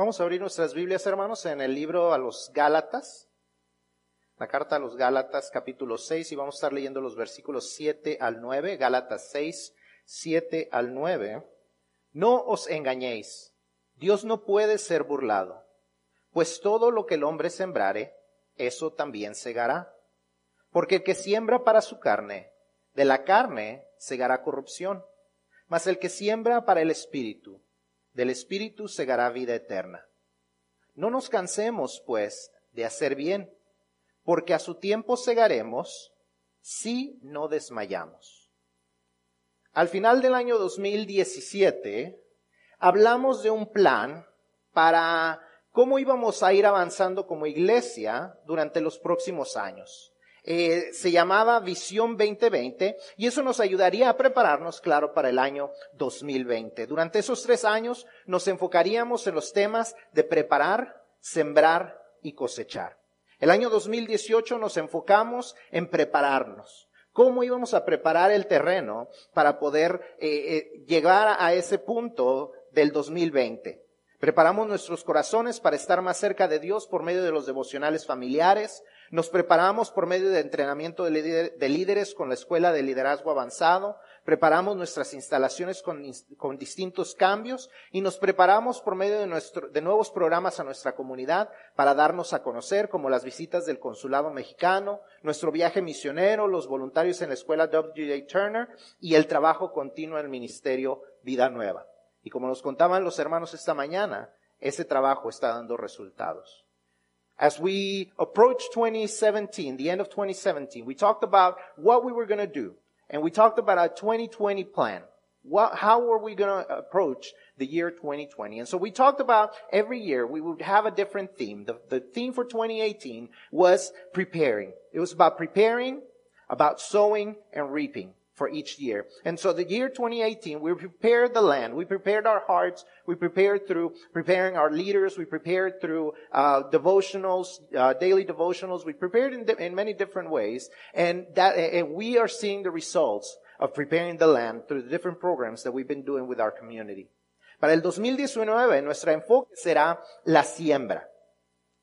Vamos a abrir nuestras Biblias, hermanos, en el libro a los Gálatas, la carta a los Gálatas capítulo 6, y vamos a estar leyendo los versículos 7 al 9, Gálatas 6, 7 al 9. No os engañéis, Dios no puede ser burlado, pues todo lo que el hombre sembrare, eso también segará. Porque el que siembra para su carne, de la carne segará corrupción, mas el que siembra para el espíritu, del espíritu segará vida eterna. No nos cansemos, pues, de hacer bien, porque a su tiempo segaremos si no desmayamos. Al final del año 2017, hablamos de un plan para cómo íbamos a ir avanzando como iglesia durante los próximos años. Eh, se llamaba Visión 2020 y eso nos ayudaría a prepararnos, claro, para el año 2020. Durante esos tres años nos enfocaríamos en los temas de preparar, sembrar y cosechar. El año 2018 nos enfocamos en prepararnos. ¿Cómo íbamos a preparar el terreno para poder eh, eh, llegar a ese punto del 2020? Preparamos nuestros corazones para estar más cerca de Dios por medio de los devocionales familiares, nos preparamos por medio de entrenamiento de líderes con la Escuela de Liderazgo Avanzado, preparamos nuestras instalaciones con, distintos cambios y nos preparamos por medio de, nuestro, de nuevos programas a nuestra comunidad para darnos a conocer, como las visitas del Consulado Mexicano, nuestro viaje misionero, los voluntarios en la Escuela W.J. Turner y el trabajo continuo en el Ministerio Vida Nueva. Y como nos contaban los hermanos esta mañana, ese trabajo está dando resultados. As we approach 2017, the end of 2017, we talked about what we were going to do. And we talked about our 2020 plan. What, how were we going to approach the year 2020? And so we talked about every year we would have a different theme. The, the theme for 2018 was preparing. It was about preparing, about sowing and reaping for each year. And so the year 2018, we prepared the land. We prepared our hearts. We prepared through preparing our leaders. We prepared through uh, devotionals, uh, daily devotionals. We prepared in, in, many different ways. And that, and we are seeing the results of preparing the land through the different programs that we've been doing with our community. Para el 2019, nuestro enfoque será la siembra.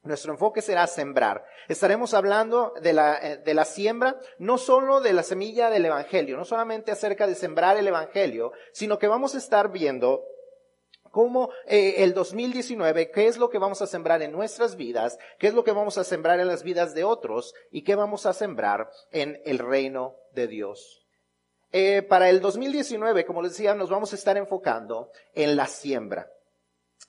Nuestro enfoque será sembrar. Estaremos hablando de la, eh, de la, siembra, no solo de la semilla del Evangelio, no solamente acerca de sembrar el Evangelio, sino que vamos a estar viendo cómo eh, el 2019, qué es lo que vamos a sembrar en nuestras vidas, qué es lo que vamos a sembrar en las vidas de otros y qué vamos a sembrar en el reino de Dios. Eh, para el 2019, como les decía, nos vamos a estar enfocando en la siembra.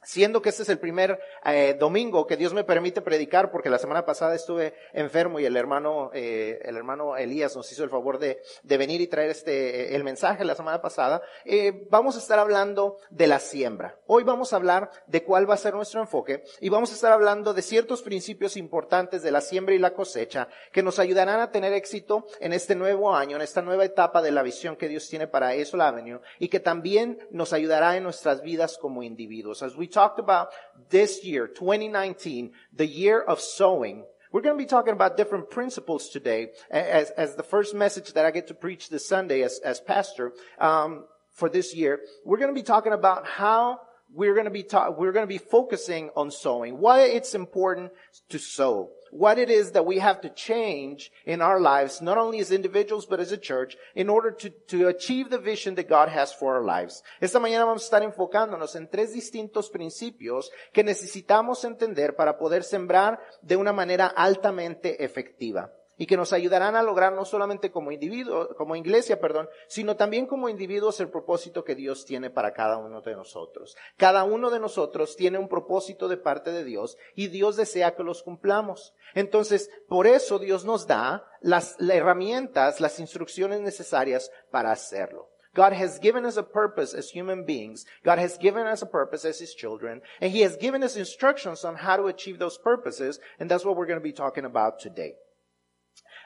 Siendo que este es el primer eh, domingo que Dios me permite predicar, porque la semana pasada estuve enfermo y el hermano, eh, el hermano Elías nos hizo el favor de, venir y traer este, el mensaje la semana pasada, eh, vamos a estar hablando de la siembra. Hoy vamos a hablar de cuál va a ser nuestro enfoque y vamos a estar hablando de ciertos principios importantes de la siembra y la cosecha que nos ayudarán a tener éxito en este nuevo año, en esta nueva etapa de la visión que Dios tiene para Eso Avenue y que también nos ayudará en nuestras vidas como individuos talked about this year, 2019, the year of sowing, we're going to be talking about different principles today as, as the first message that I get to preach this Sunday as, as pastor, um, for this year. We're going to be talking about how we're going to be ta- we're going to be focusing on sowing, why it's important to sow what it is that we have to change in our lives, not only as individuals, but as a church, in order to, to achieve the vision that God has for our lives. Esta mañana vamos a estar enfocándonos en tres distintos principios que necesitamos entender para poder sembrar de una manera altamente efectiva y que nos ayudarán a lograr no solamente como individuo, como iglesia, perdón, sino también como individuos el propósito que Dios tiene para cada uno de nosotros. Cada uno de nosotros tiene un propósito de parte de Dios y Dios desea que los cumplamos. Entonces, por eso Dios nos da las, las herramientas, las instrucciones necesarias para hacerlo. God has given us a purpose as human beings. God has given us a purpose as His children. And He has given us instructions on how to achieve those purposes. And that's what we're going to be talking about today.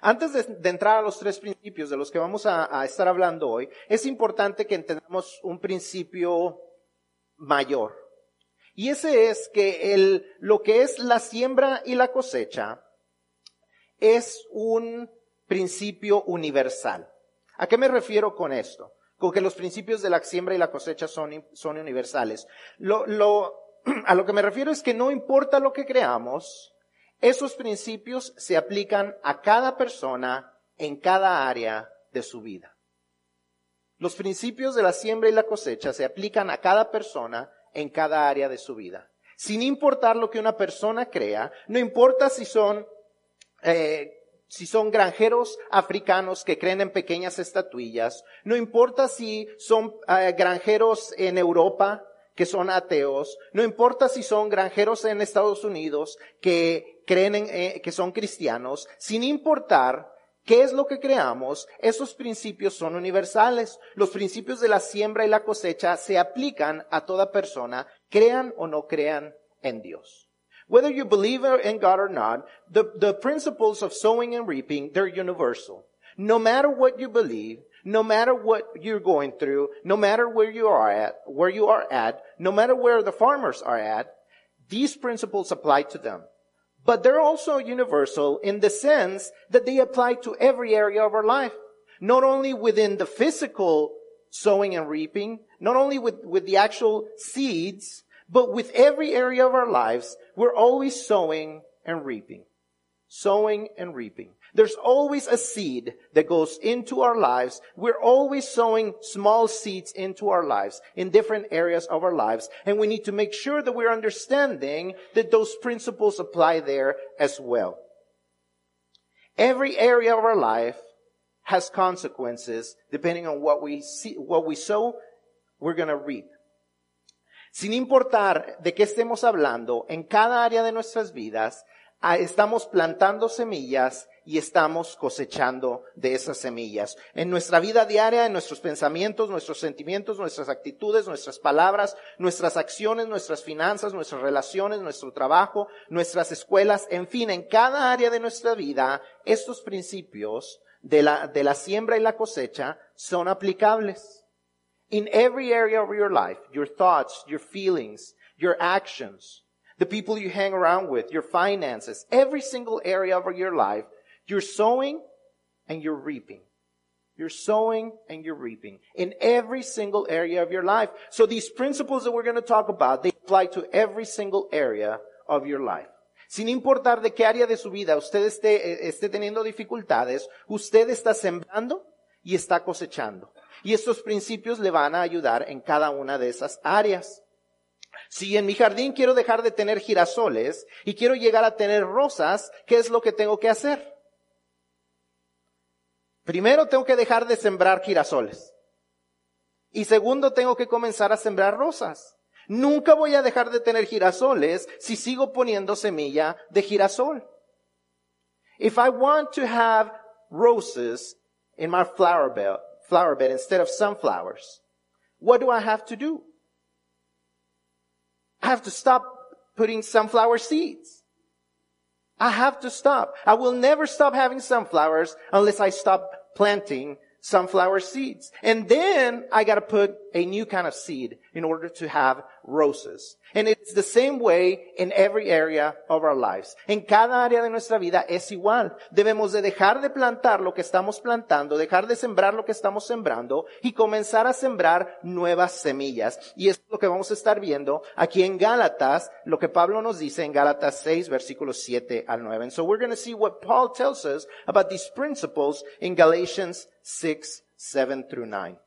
Antes de, entrar a los tres principios de los que vamos a, estar hablando hoy, es importante que entendamos un principio mayor. Y ese es que el, lo que es la siembra y la cosecha es un principio universal. ¿A qué me refiero con esto? Con que los principios de la siembra y la cosecha son, son universales. Lo, lo, a lo que me refiero es que no importa lo que creamos, esos principios se aplican a cada persona en cada área de su vida. Los principios de la siembra y la cosecha se aplican a cada persona en cada área de su vida. Sin importar lo que una persona crea, no importa si son, eh, si son granjeros africanos que creen en pequeñas estatuillas, no importa si son eh, granjeros en Europa que son ateos, no importa si son granjeros en Estados Unidos que creen en, eh, que son cristianos, sin importar ¿Qué es lo que creamos? Esos principios son universales. Los principios de la siembra y la cosecha se aplican a toda persona, crean o no crean en Dios. Whether you believe in God or not, the, the principles of sowing and reaping, they're universal. No matter what you believe, no matter what you're going through, no matter where you are at, where you are at, no matter where the farmers are at, these principles apply to them. But they're also universal in the sense that they apply to every area of our life. Not only within the physical sowing and reaping, not only with, with the actual seeds, but with every area of our lives, we're always sowing and reaping. Sowing and reaping. There's always a seed that goes into our lives. We're always sowing small seeds into our lives in different areas of our lives. And we need to make sure that we're understanding that those principles apply there as well. Every area of our life has consequences depending on what we see, what we sow, we're going to reap. Sin importar de qué estemos hablando, en cada área de nuestras vidas, estamos plantando semillas y estamos cosechando de esas semillas. En nuestra vida diaria, en nuestros pensamientos, nuestros sentimientos, nuestras actitudes, nuestras palabras, nuestras acciones, nuestras finanzas, nuestras relaciones, nuestro trabajo, nuestras escuelas, en fin, en cada área de nuestra vida, estos principios de la, de la siembra y la cosecha son aplicables. In every area of your life, your thoughts, your feelings, your actions, the people you hang around with, your finances, every single area of your life, You're sowing and you're reaping. You're sowing and you're reaping in every single area of your life. So these principles that we're going to talk about, they apply to every single area of your life. Sin importar de qué área de su vida usted esté, eh, esté teniendo dificultades, usted está sembrando y está cosechando. Y estos principios le van a ayudar en cada una de esas áreas. Si en mi jardín quiero dejar de tener girasoles y quiero llegar a tener rosas, ¿qué es lo que tengo que hacer? Primero tengo que dejar de sembrar girasoles. Y segundo tengo que comenzar a sembrar rosas. Nunca voy a dejar de tener girasoles si sigo poniendo semilla de girasol. If I want to have roses in my flower bed, flower bed instead of sunflowers, what do I have to do? I have to stop putting sunflower seeds. I have to stop. I will never stop having sunflowers unless I stop planting sunflower seeds. And then I gotta put a new kind of seed in order to have roses. And it's the same way in every area of our lives. En cada área de nuestra vida es igual. Debemos de dejar de plantar lo que estamos plantando, dejar de sembrar lo que estamos sembrando y comenzar a sembrar nuevas semillas. Y es lo que vamos a estar viendo aquí en Gálatas, lo que Pablo nos dice en Gálatas 6 versículos 7 al 9. And so we're going to see what Paul tells us about these principles in Galatians 6, 7 through 9.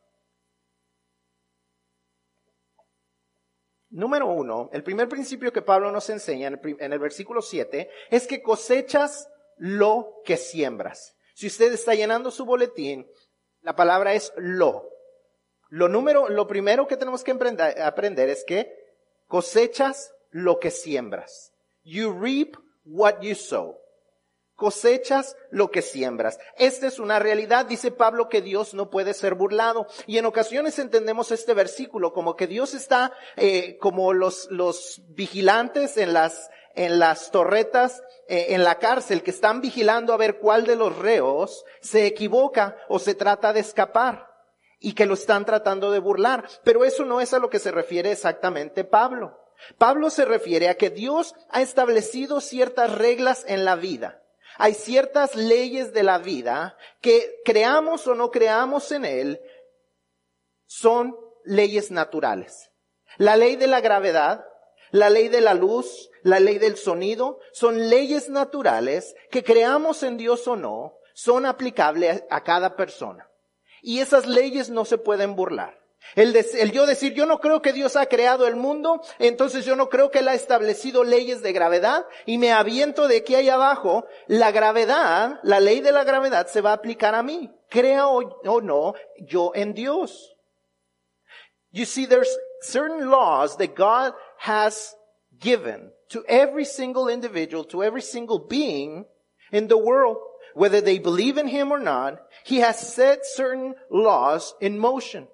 Número uno, el primer principio que Pablo nos enseña en el, versículo 7 es que cosechas lo que siembras. Si usted está llenando su boletín, la palabra es lo. Lo número, lo primero que tenemos que aprender, aprender es que cosechas lo que siembras. You reap what you sow cosechas lo que siembras. Esta es una realidad, dice Pablo, que Dios no puede ser burlado. Y en ocasiones entendemos este versículo como que Dios está eh, como los, los vigilantes en las, en las torretas, eh, en la cárcel, que están vigilando a ver cuál de los reos se equivoca o se trata de escapar y que lo están tratando de burlar. Pero eso no es a lo que se refiere exactamente Pablo. Pablo se refiere a que Dios ha establecido ciertas reglas en la vida hay ciertas leyes de la vida que creamos o no creamos en él, son leyes naturales. La ley de la gravedad, la ley de la luz, la ley del sonido, son leyes naturales que creamos en Dios o no, son aplicables a cada persona. Y esas leyes no se pueden burlar. El, el, yo decir, yo no creo que Dios ha creado el mundo, entonces yo no creo que Él ha establecido leyes de gravedad y me aviento de que ahí abajo, la gravedad, la ley de la gravedad se va a aplicar a mí, crea o, o no, yo en Dios. You see, there's certain laws that God has given to every single individual, to every single being in the world. Whether they believe in Him or not, He has set certain laws in motion.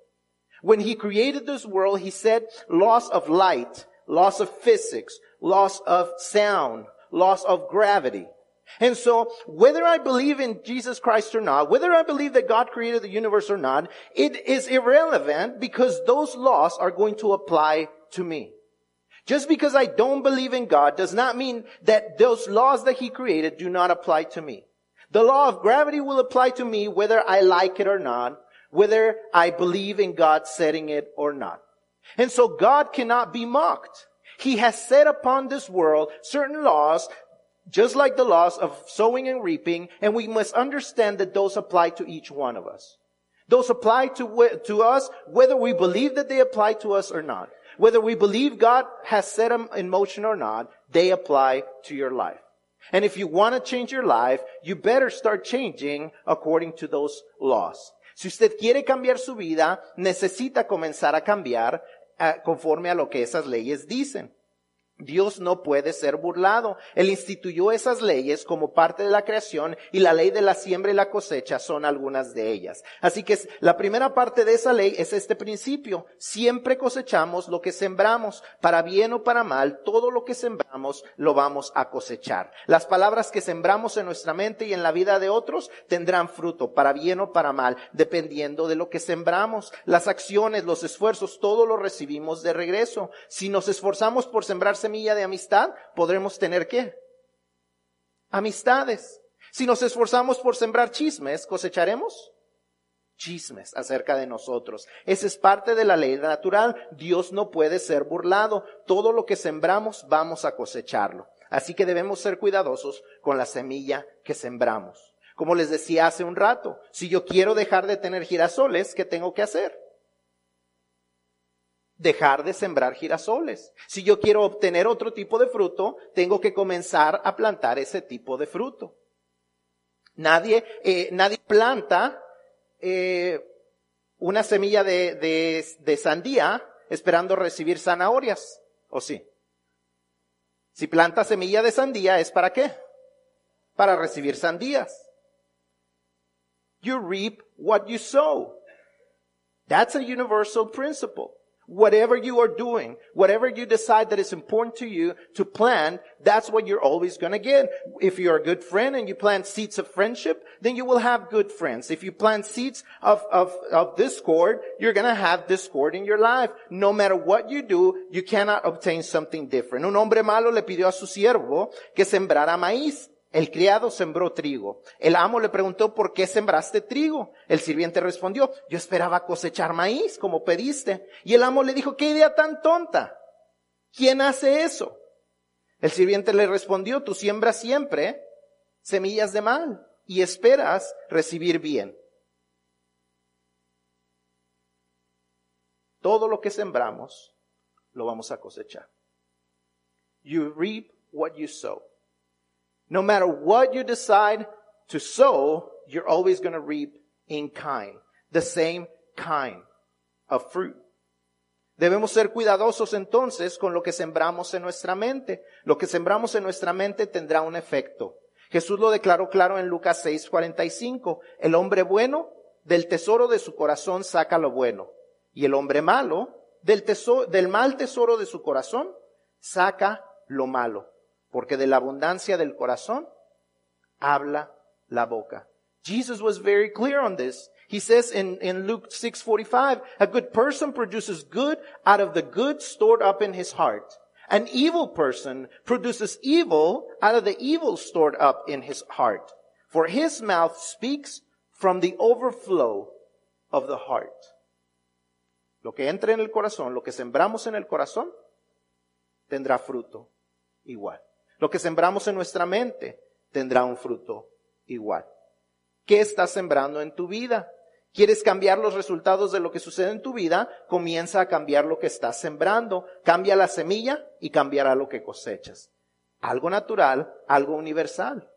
When he created this world, he said loss of light, loss of physics, loss of sound, loss of gravity. And so, whether I believe in Jesus Christ or not, whether I believe that God created the universe or not, it is irrelevant because those laws are going to apply to me. Just because I don't believe in God does not mean that those laws that He created do not apply to me. The law of gravity will apply to me whether I like it or not, whether I believe in God setting it or not. And so God cannot be mocked. He has set upon this world certain laws, just like the laws of sowing and reaping, and we must understand that those apply to each one of us. Those apply to, to us whether we believe that they apply to us or not. Whether we believe God has set them in motion or not, they apply to your life. And if you want to change your life, you better start changing according to those laws. Si usted quiere cambiar su vida, necesita comenzar a cambiar eh, conforme a lo que esas leyes dicen. Dios no puede ser burlado. Él instituyó esas leyes como parte de la creación y la ley de la siembra y la cosecha son algunas de ellas. Así que la primera parte de esa ley es este principio. Siempre cosechamos lo que sembramos. Para bien o para mal, todo lo que sembramos lo vamos a cosechar. Las palabras que sembramos en nuestra mente y en la vida de otros tendrán fruto, para bien o para mal, dependiendo de lo que sembramos. Las acciones, los esfuerzos, todo lo recibimos de regreso. Si nos esforzamos por sembrarse semilla de amistad, podremos tener qué? Amistades. Si nos esforzamos por sembrar chismes, cosecharemos chismes acerca de nosotros. Esa es parte de la ley natural. Dios no puede ser burlado. Todo lo que sembramos vamos a cosecharlo. Así que debemos ser cuidadosos con la semilla que sembramos. Como les decía hace un rato, si yo quiero dejar de tener girasoles, ¿qué tengo que hacer? Dejar de sembrar girasoles. Si yo quiero obtener otro tipo de fruto, tengo que comenzar a plantar ese tipo de fruto. Nadie, eh, nadie planta eh, una semilla de, de, de sandía esperando recibir zanahorias, ¿o sí? Si planta semilla de sandía, ¿es para qué? Para recibir sandías. You reap what you sow. That's a universal principle. Whatever you are doing, whatever you decide that is important to you to plant, that's what you're always gonna get. If you're a good friend and you plant seeds of friendship, then you will have good friends. If you plant seeds of, of, of discord, you're gonna have discord in your life. No matter what you do, you cannot obtain something different. Un hombre malo le pidió a su siervo que sembrara maíz. El criado sembró trigo. El amo le preguntó, ¿por qué sembraste trigo? El sirviente respondió, yo esperaba cosechar maíz, como pediste. Y el amo le dijo, qué idea tan tonta. ¿Quién hace eso? El sirviente le respondió, tú siembras siempre semillas de mal y esperas recibir bien. Todo lo que sembramos lo vamos a cosechar. You reap what you sow. No matter what you decide to sow, you're always going to reap in kind. The same kind of fruit. Debemos ser cuidadosos entonces con lo que sembramos en nuestra mente. Lo que sembramos en nuestra mente tendrá un efecto. Jesús lo declaró claro en Lucas 6:45. El hombre bueno del tesoro de su corazón saca lo bueno. Y el hombre malo del, tesoro, del mal tesoro de su corazón saca lo malo porque de la abundancia del corazón habla la boca. Jesus was very clear on this. He says in, in Luke 6:45, a good person produces good out of the good stored up in his heart. An evil person produces evil out of the evil stored up in his heart. For his mouth speaks from the overflow of the heart. Lo que entra en el corazón, lo que sembramos en el corazón, tendrá fruto igual. Lo que sembramos en nuestra mente tendrá un fruto igual. ¿Qué estás sembrando en tu vida? ¿Quieres cambiar los resultados de lo que sucede en tu vida? Comienza a cambiar lo que estás sembrando. Cambia la semilla y cambiará lo que cosechas. Algo natural, algo universal.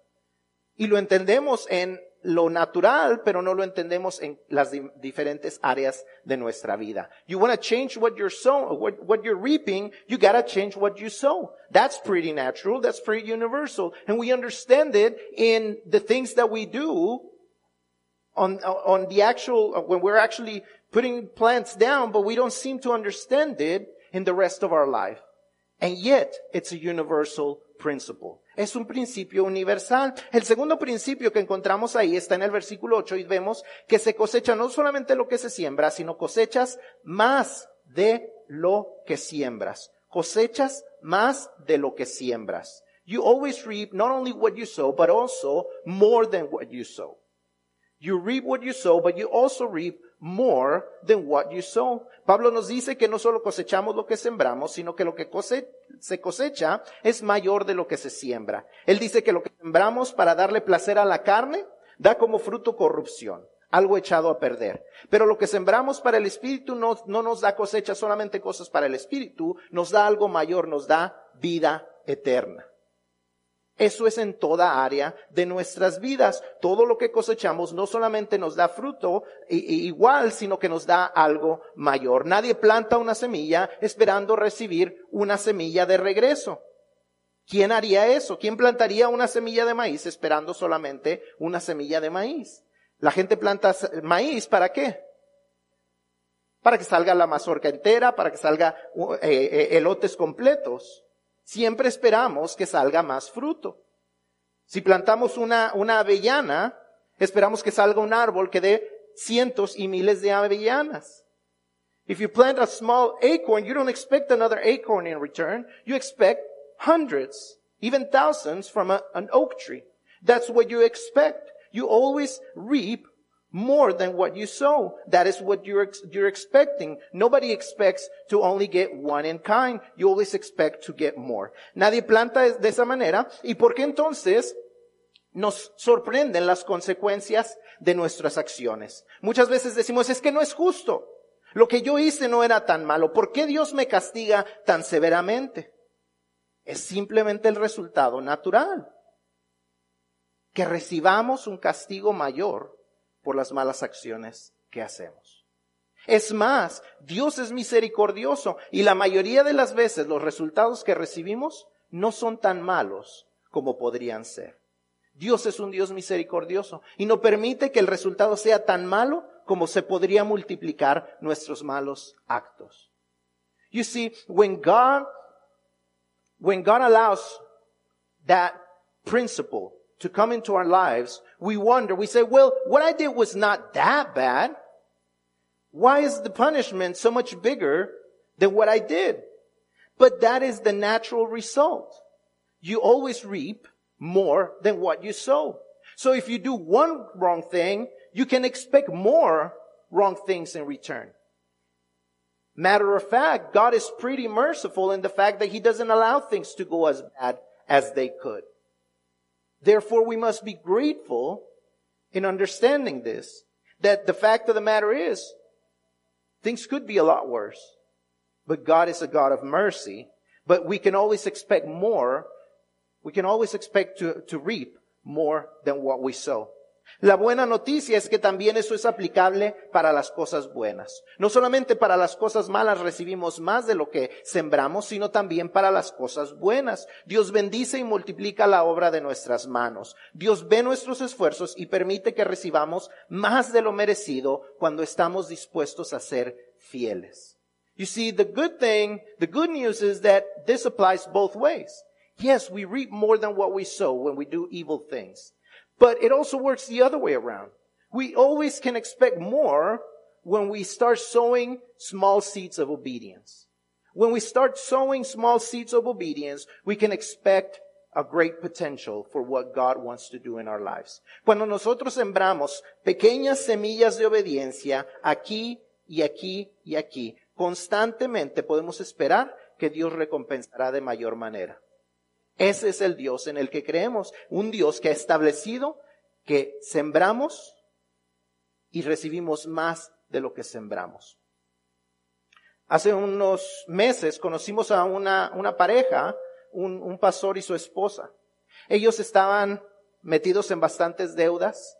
Y lo entendemos en lo natural, pero no lo entendemos en las di diferentes áreas de nuestra vida. You want to change what you're sowing, what, what you're reaping, you gotta change what you sow. That's pretty natural, that's pretty universal. And we understand it in the things that we do on, on the actual, when we're actually putting plants down, but we don't seem to understand it in the rest of our life. And yet, it's a universal principle. Es un principio universal. El segundo principio que encontramos ahí está en el versículo 8 y vemos que se cosecha no solamente lo que se siembra, sino cosechas más de lo que siembras. Cosechas más de lo que siembras. You always reap not only what you sow, but also more than what you sow. You reap what you sow, but you also reap more than what you sow. Pablo nos dice que no solo cosechamos lo que sembramos, sino que lo que se cosecha es mayor de lo que se siembra. Él dice que lo que sembramos para darle placer a la carne da como fruto corrupción, algo echado a perder. Pero lo que sembramos para el espíritu no, no nos da cosecha solamente cosas para el espíritu, nos da algo mayor, nos da vida eterna. Eso es en toda área de nuestras vidas. Todo lo que cosechamos no solamente nos da fruto igual, sino que nos da algo mayor. Nadie planta una semilla esperando recibir una semilla de regreso. ¿Quién haría eso? ¿Quién plantaría una semilla de maíz esperando solamente una semilla de maíz? La gente planta maíz para qué? Para que salga la mazorca entera, para que salga eh, eh, elotes completos. Siempre esperamos que salga más fruto. Si plantamos una, avellana, esperamos que salga un árbol que dé cientos y miles de avellanas. If you plant a small acorn, you don't expect another acorn in return. You expect hundreds, even thousands from an oak tree. That's what you expect. You always reap more than what you sow. That is what you're, you're expecting. Nobody expects to only get one in kind. You always expect to get more. Nadie planta de esa manera. ¿Y por qué entonces nos sorprenden las consecuencias de nuestras acciones? Muchas veces decimos, es que no es justo. Lo que yo hice no era tan malo. ¿Por qué Dios me castiga tan severamente? Es simplemente el resultado natural. Que recibamos un castigo mayor por las malas acciones que hacemos. Es más, Dios es misericordioso y la mayoría de las veces los resultados que recibimos no son tan malos como podrían ser. Dios es un Dios misericordioso y no permite que el resultado sea tan malo como se podría multiplicar nuestros malos actos. You see, when God, when God allows that principle to come into our lives, we wonder, we say, well, what I did was not that bad. Why is the punishment so much bigger than what I did? But that is the natural result. You always reap more than what you sow. So if you do one wrong thing, you can expect more wrong things in return. Matter of fact, God is pretty merciful in the fact that He doesn't allow things to go as bad as they could. Therefore, we must be grateful in understanding this. That the fact of the matter is, things could be a lot worse. But God is a God of mercy. But we can always expect more. We can always expect to, to reap more than what we sow. La buena noticia es que también eso es aplicable para las cosas buenas. No solamente para las cosas malas recibimos más de lo que sembramos, sino también para las cosas buenas. Dios bendice y multiplica la obra de nuestras manos. Dios ve nuestros esfuerzos y permite que recibamos más de lo merecido cuando estamos dispuestos a ser fieles. You see, the good thing, the good news is that this applies both ways. Yes, we reap more than what we sow when we do evil things. But it also works the other way around. We always can expect more when we start sowing small seeds of obedience. When we start sowing small seeds of obedience, we can expect a great potential for what God wants to do in our lives. Cuando nosotros sembramos pequeñas semillas de obediencia aquí y aquí y aquí, constantemente podemos esperar que Dios recompensará de mayor manera. Ese es el Dios en el que creemos, un Dios que ha establecido que sembramos y recibimos más de lo que sembramos. Hace unos meses conocimos a una, pareja, un, un pastor y su esposa. Ellos estaban metidos en bastantes deudas,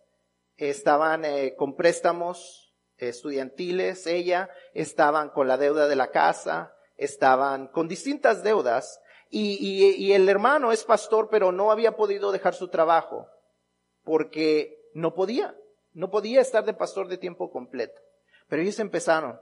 estaban eh, con préstamos estudiantiles, ella, estaban con la deuda de la casa, estaban con distintas deudas y, el hermano es pastor pero no había podido dejar su trabajo porque no podía, no podía estar de pastor de tiempo completo. Pero ellos empezaron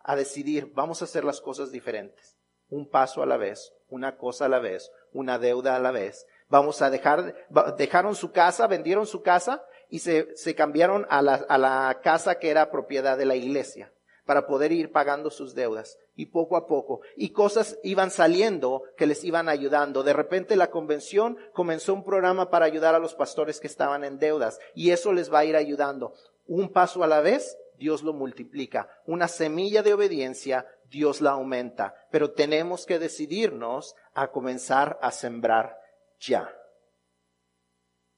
a decidir, vamos a hacer las cosas diferentes, un paso a la vez, una cosa a la vez, una deuda a la vez. Vamos a dejar, dejaron su casa, vendieron su casa y se, se cambiaron a la, a la casa que era propiedad de la iglesia para poder ir pagando sus deudas. Y poco a poco. Y cosas iban saliendo que les iban ayudando. De repente la convención comenzó un programa para ayudar a los pastores que estaban en deudas. Y eso les va a ir ayudando. Un paso a la vez, Dios lo multiplica. Una semilla de obediencia, Dios la aumenta. Pero tenemos que decidirnos a comenzar a sembrar ya.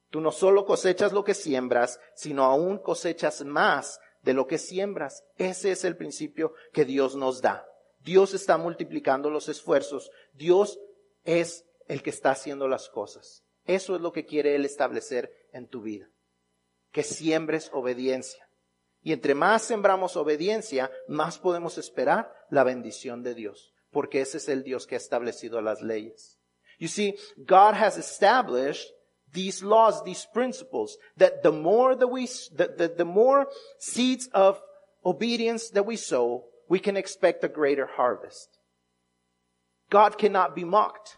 Tú no solo cosechas lo que siembras, sino aún cosechas más de lo que siembras. Ese es el principio que Dios nos da. Dios está multiplicando los esfuerzos. Dios es el que está haciendo las cosas. Eso es lo que quiere Él establecer en tu vida. Que siembres obediencia. Y entre más sembramos obediencia, más podemos esperar la bendición de Dios. Porque ese es el Dios que ha establecido las leyes. You see, God has established these laws, these principles, that the more that we, the, the more seeds of obedience that we sow, we can expect a greater harvest. God cannot be mocked.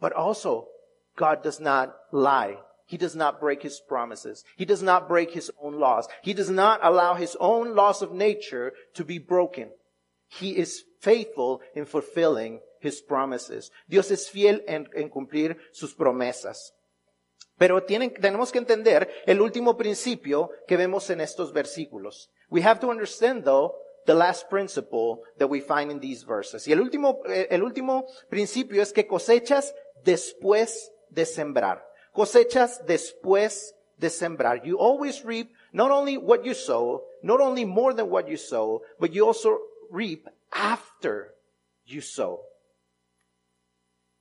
But also, God does not lie. He does not break his promises. He does not break his own laws. He does not allow his own laws of nature to be broken. He is faithful in fulfilling his promises. Dios es fiel en, en cumplir sus promesas. Pero tenemos que entender el último principio que vemos en estos versículos. We have to understand though the last principle that we find in these verses. Y el último, eh, el último principio es que cosechas después de sembrar. Cosechas después de sembrar. You always reap not only what you sow, not only more than what you sow, but you also reap after you sow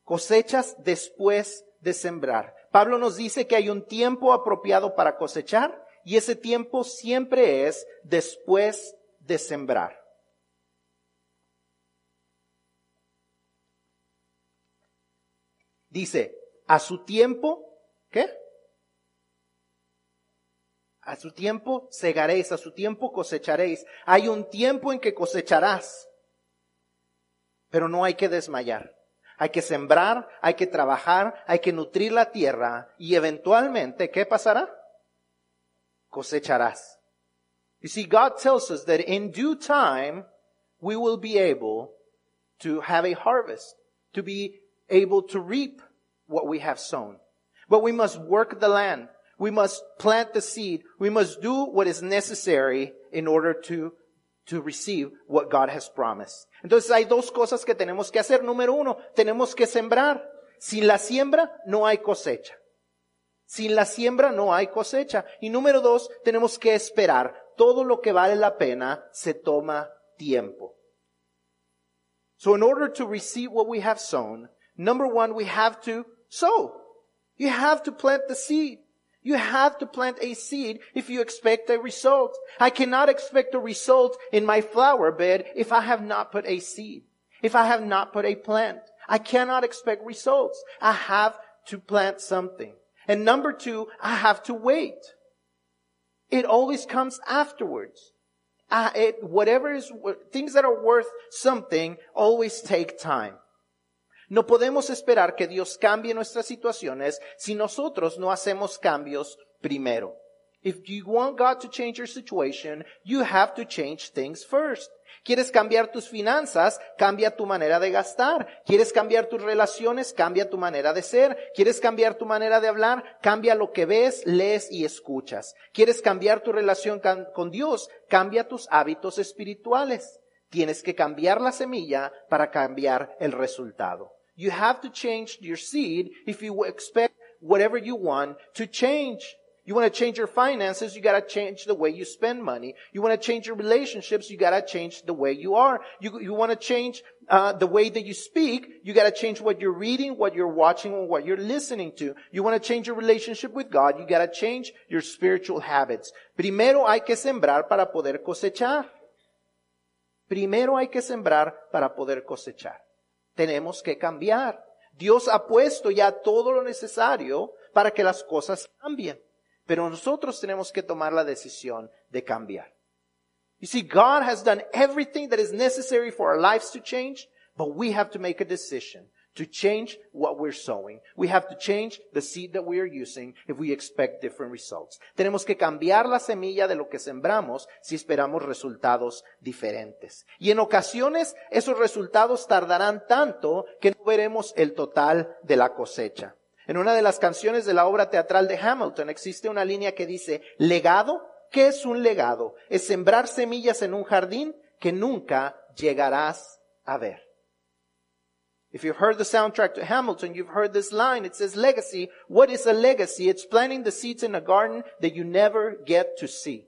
cosechas después de sembrar. Pablo nos dice que hay un tiempo apropiado para cosechar y ese tiempo siempre es después de sembrar. Dice, a su tiempo, ¿qué? A su tiempo segaréis, a su tiempo cosecharéis. Hay un tiempo en que cosecharás, pero no hay que desmayar. Hay que sembrar, hay que trabajar, hay que nutrir la tierra y eventualmente, ¿qué pasará? Cosecharás. You see, God tells us that in due time, we will be able to have a harvest, to be able to reap what we have sown. But we must work the land. We must plant the seed. We must do what is necessary in order to to receive what God has promised. Entonces hay dos cosas que tenemos que hacer. Número uno, tenemos que sembrar. Sin la siembra no hay cosecha. Sin la siembra no hay cosecha. Y número dos, tenemos que esperar. Todo lo que vale la pena se toma tiempo. So in order to receive what we have sown, number one, we have to sow. You have to plant the seed. You have to plant a seed if you expect a result. I cannot expect a result in my flower bed if I have not put a seed. If I have not put a plant. I cannot expect results. I have to plant something. And number two, I have to wait. It always comes afterwards. Uh, it, whatever is, things that are worth something always take time. No podemos esperar que Dios cambie nuestras situaciones si nosotros no hacemos cambios primero. If you want God to change your situation, you have to change things first. ¿Quieres cambiar tus finanzas? Cambia tu manera de gastar. ¿Quieres cambiar tus relaciones? Cambia tu manera de ser. ¿Quieres cambiar tu manera de hablar? Cambia lo que ves, lees y escuchas. ¿Quieres cambiar tu relación con Dios? Cambia tus hábitos espirituales. Tienes que cambiar la semilla para cambiar el resultado. You have to change your seed if you expect whatever you want to change. You want to change your finances, you gotta change the way you spend money. You want to change your relationships, you gotta change the way you are. You, you want to change uh, the way that you speak, you gotta change what you're reading, what you're watching, and what you're listening to. You want to change your relationship with God, you gotta change your spiritual habits. Primero hay que sembrar para poder cosechar. Primero hay que sembrar para poder cosechar. Tenemos que cambiar. Dios ha puesto ya todo lo necesario para que las cosas cambien. Pero nosotros tenemos que tomar la decisión de cambiar. You see, God has done everything that is necessary for our lives to change, but we have to make a decision to change what we're sowing. We have to change the seed that we are using if we expect different results. Tenemos que cambiar la semilla de lo que sembramos si esperamos resultados diferentes. Y en ocasiones esos resultados tardarán tanto que no veremos el total de la cosecha. En una de las canciones de la obra teatral de Hamilton existe una línea que dice, legado, ¿qué es un legado? Es sembrar semillas en un jardín que nunca llegarás a ver. If you've heard the soundtrack to Hamilton, you've heard this line. It says legacy. What is a legacy? It's planting the seeds in a garden that you never get to see.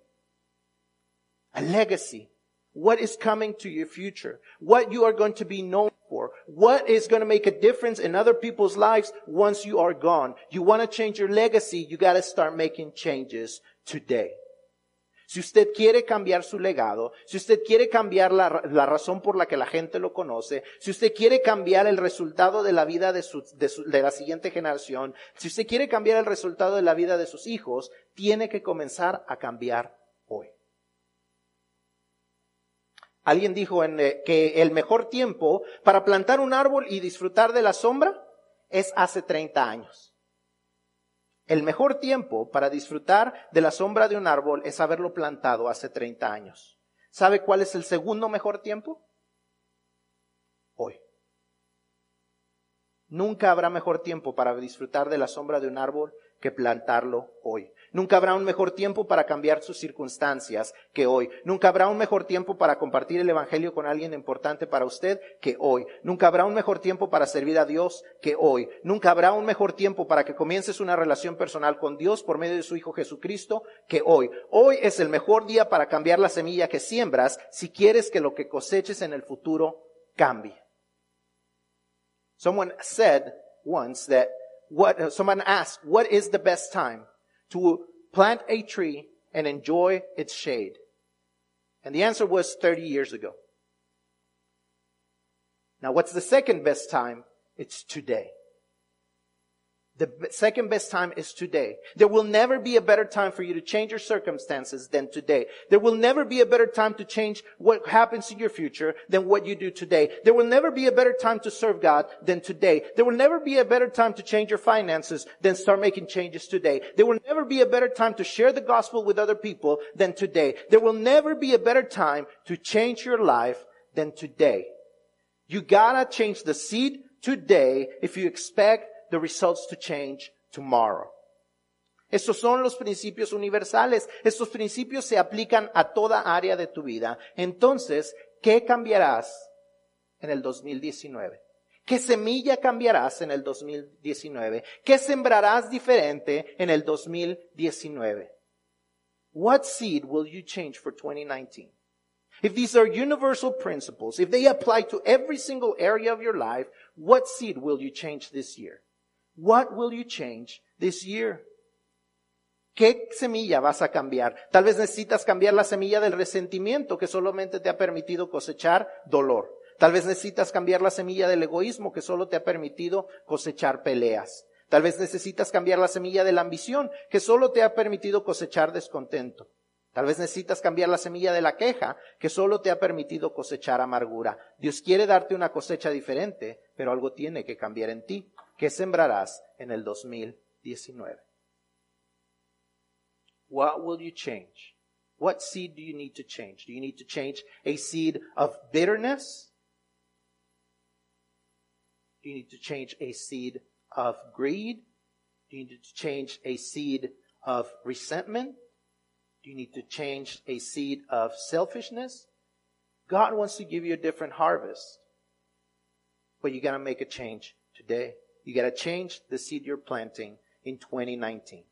A legacy. What is coming to your future? What you are going to be known for? What is going to make a difference in other people's lives once you are gone? You want to change your legacy, you got to start making changes today. Si usted quiere cambiar su legado, si usted quiere cambiar la, la, razón por la que la gente lo conoce, si usted quiere cambiar el resultado de la vida de, su, de, su, de la siguiente generación, si usted quiere cambiar el resultado de la vida de sus hijos, tiene que comenzar a cambiar hoy. Alguien dijo eh, que el mejor tiempo para plantar un árbol y disfrutar de la sombra es hace 30 años. El mejor tiempo para disfrutar de la sombra de un árbol es haberlo plantado hace 30 años. ¿Sabe cuál es el segundo mejor tiempo? Hoy. Nunca habrá mejor tiempo para disfrutar de la sombra de un árbol que plantarlo hoy. Nunca habrá un mejor tiempo para cambiar sus circunstancias que hoy. Nunca habrá un mejor tiempo para compartir el Evangelio con alguien importante para usted que hoy. Nunca habrá un mejor tiempo para servir a Dios que hoy. Nunca habrá un mejor tiempo para que comiences una relación personal con Dios por medio de su Hijo Jesucristo que hoy. Hoy es el mejor día para cambiar la semilla que siembras si quieres que lo que coseches en el futuro cambie. Someone said once that what, someone asked, what is the best time? To plant a tree and enjoy its shade? And the answer was 30 years ago. Now what's the second best time? It's today. The second best time is today. There will never be a better time for you to change your circumstances than today. There will never be a better time to change what happens in your future than what you do today. There will never be a better time to serve God than today. There will never be a better time to change your finances than start making changes today. There will never be a better time to share the gospel with other people than today. There will never be a better time to change your life than today. You gotta change the seed today if you expect the results to change tomorrow. Estos son los principios universales. Estos principios se aplican a toda área de tu vida. Entonces, ¿qué cambiarás en el 2019? ¿Qué semilla cambiarás en el 2019? ¿Qué sembrarás diferente en el 2019? What seed will you change for 2019? If these are universal principles, if they apply to every single area of your life, what seed will you change this year? What will you change this year? ¿Qué semilla vas a cambiar? Tal vez necesitas cambiar la semilla del resentimiento que solamente te ha permitido cosechar dolor. Tal vez necesitas cambiar la semilla del egoísmo que solo te ha permitido cosechar peleas. Tal vez necesitas cambiar la semilla de la ambición que solo te ha permitido cosechar descontento. Tal vez necesitas cambiar la semilla de la queja que solo te ha permitido cosechar amargura. Dios quiere darte una cosecha diferente, pero algo tiene que cambiar en ti. ¿Qué sembrarás en el 2019? What will you change? What seed do you need to change? Do you need to change a seed of bitterness? Do you need to change a seed of greed? Do you need to change a seed of resentment? Do you need to change a seed of selfishness? God wants to give you a different harvest. But you gotta make a change today. You gotta change the seed you're planting in 2019.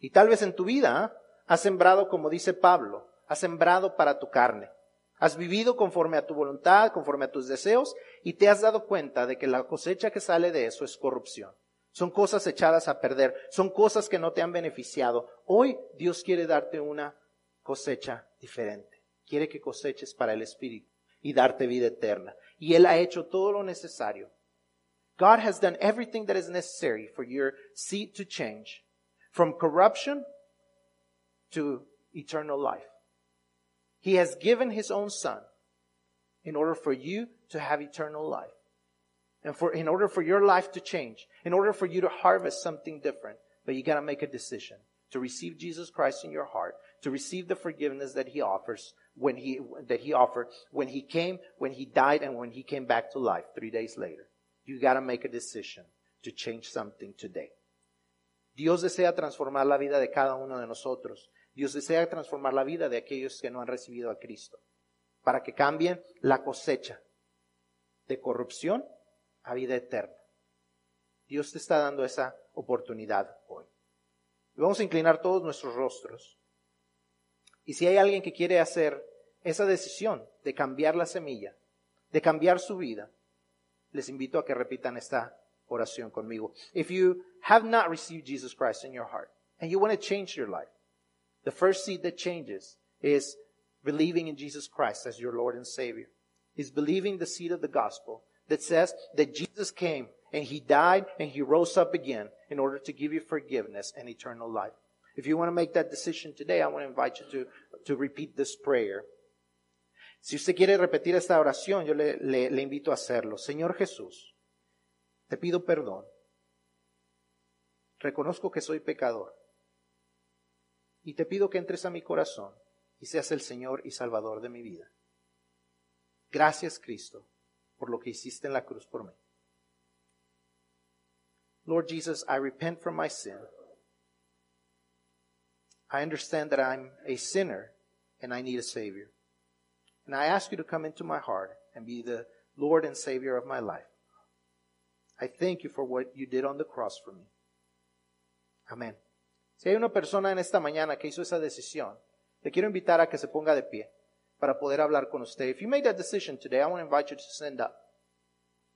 Y tal vez en tu vida has sembrado, como dice Pablo, has sembrado para tu carne. Has vivido conforme a tu voluntad, conforme a tus deseos, y te has dado cuenta de que la cosecha que sale de eso es corrupción. Son cosas echadas a perder, son cosas que no te han beneficiado. Hoy Dios quiere darte una cosecha diferente. Quiere que coseches para el Espíritu y darte vida eterna. Y Él ha hecho todo lo necesario. God has done everything that is necessary for your seed to change from corruption to eternal life. He has given his own son in order for you to have eternal life. And for, in order for your life to change, in order for you to harvest something different, but you gotta make a decision to receive Jesus Christ in your heart, to receive the forgiveness that he offers when he, that he offered when he came, when he died, and when he came back to life three days later. You gotta make a decision to change something today. Dios desea transformar la vida de cada uno de nosotros. Dios desea transformar la vida de aquellos que no han recibido a Cristo, para que cambien la cosecha de corrupción a vida eterna. Dios te está dando esa oportunidad hoy. Vamos a inclinar todos nuestros rostros. Y si hay alguien que quiere hacer esa decisión de cambiar la semilla, de cambiar su vida, les invito a que repitan esta oración conmigo. If you have not received Jesus Christ in your heart and you want to change your life, the first seed that changes is believing in Jesus Christ as your Lord and Savior. Is believing the seed of the gospel that says that Jesus came and he died and he rose up again in order to give you forgiveness and eternal life. If you want to make that decision today, I want to invite you to, to repeat this prayer. Si usted quiere repetir esta oración, yo le, invito a hacerlo. Señor Jesús, te pido perdón. Reconozco que soy pecador. Y te pido que entres a mi corazón y seas el Señor y Salvador de mi vida. Gracias, Cristo, por lo que hiciste en la cruz por mí. Lord Jesus, I repent from my sin. I understand that I'm a sinner and I need a Savior. And I ask you to come into my heart and be the Lord and Savior of my life. I thank you for what you did on the cross for me. Amén. Si hay una persona en esta mañana que hizo esa decisión, le quiero invitar a que se ponga de pie para poder hablar con usted. If you made that decision today, I want to invite you to stand up.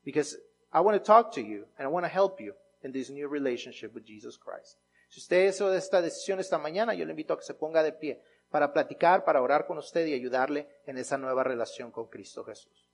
Because I want to talk to you and I want to help you in this new relationship with Jesus Christ. Si usted hizo esta decisión esta mañana, yo le invito a que se ponga de pie para platicar, para orar con usted y ayudarle en esa nueva relación con Cristo Jesús.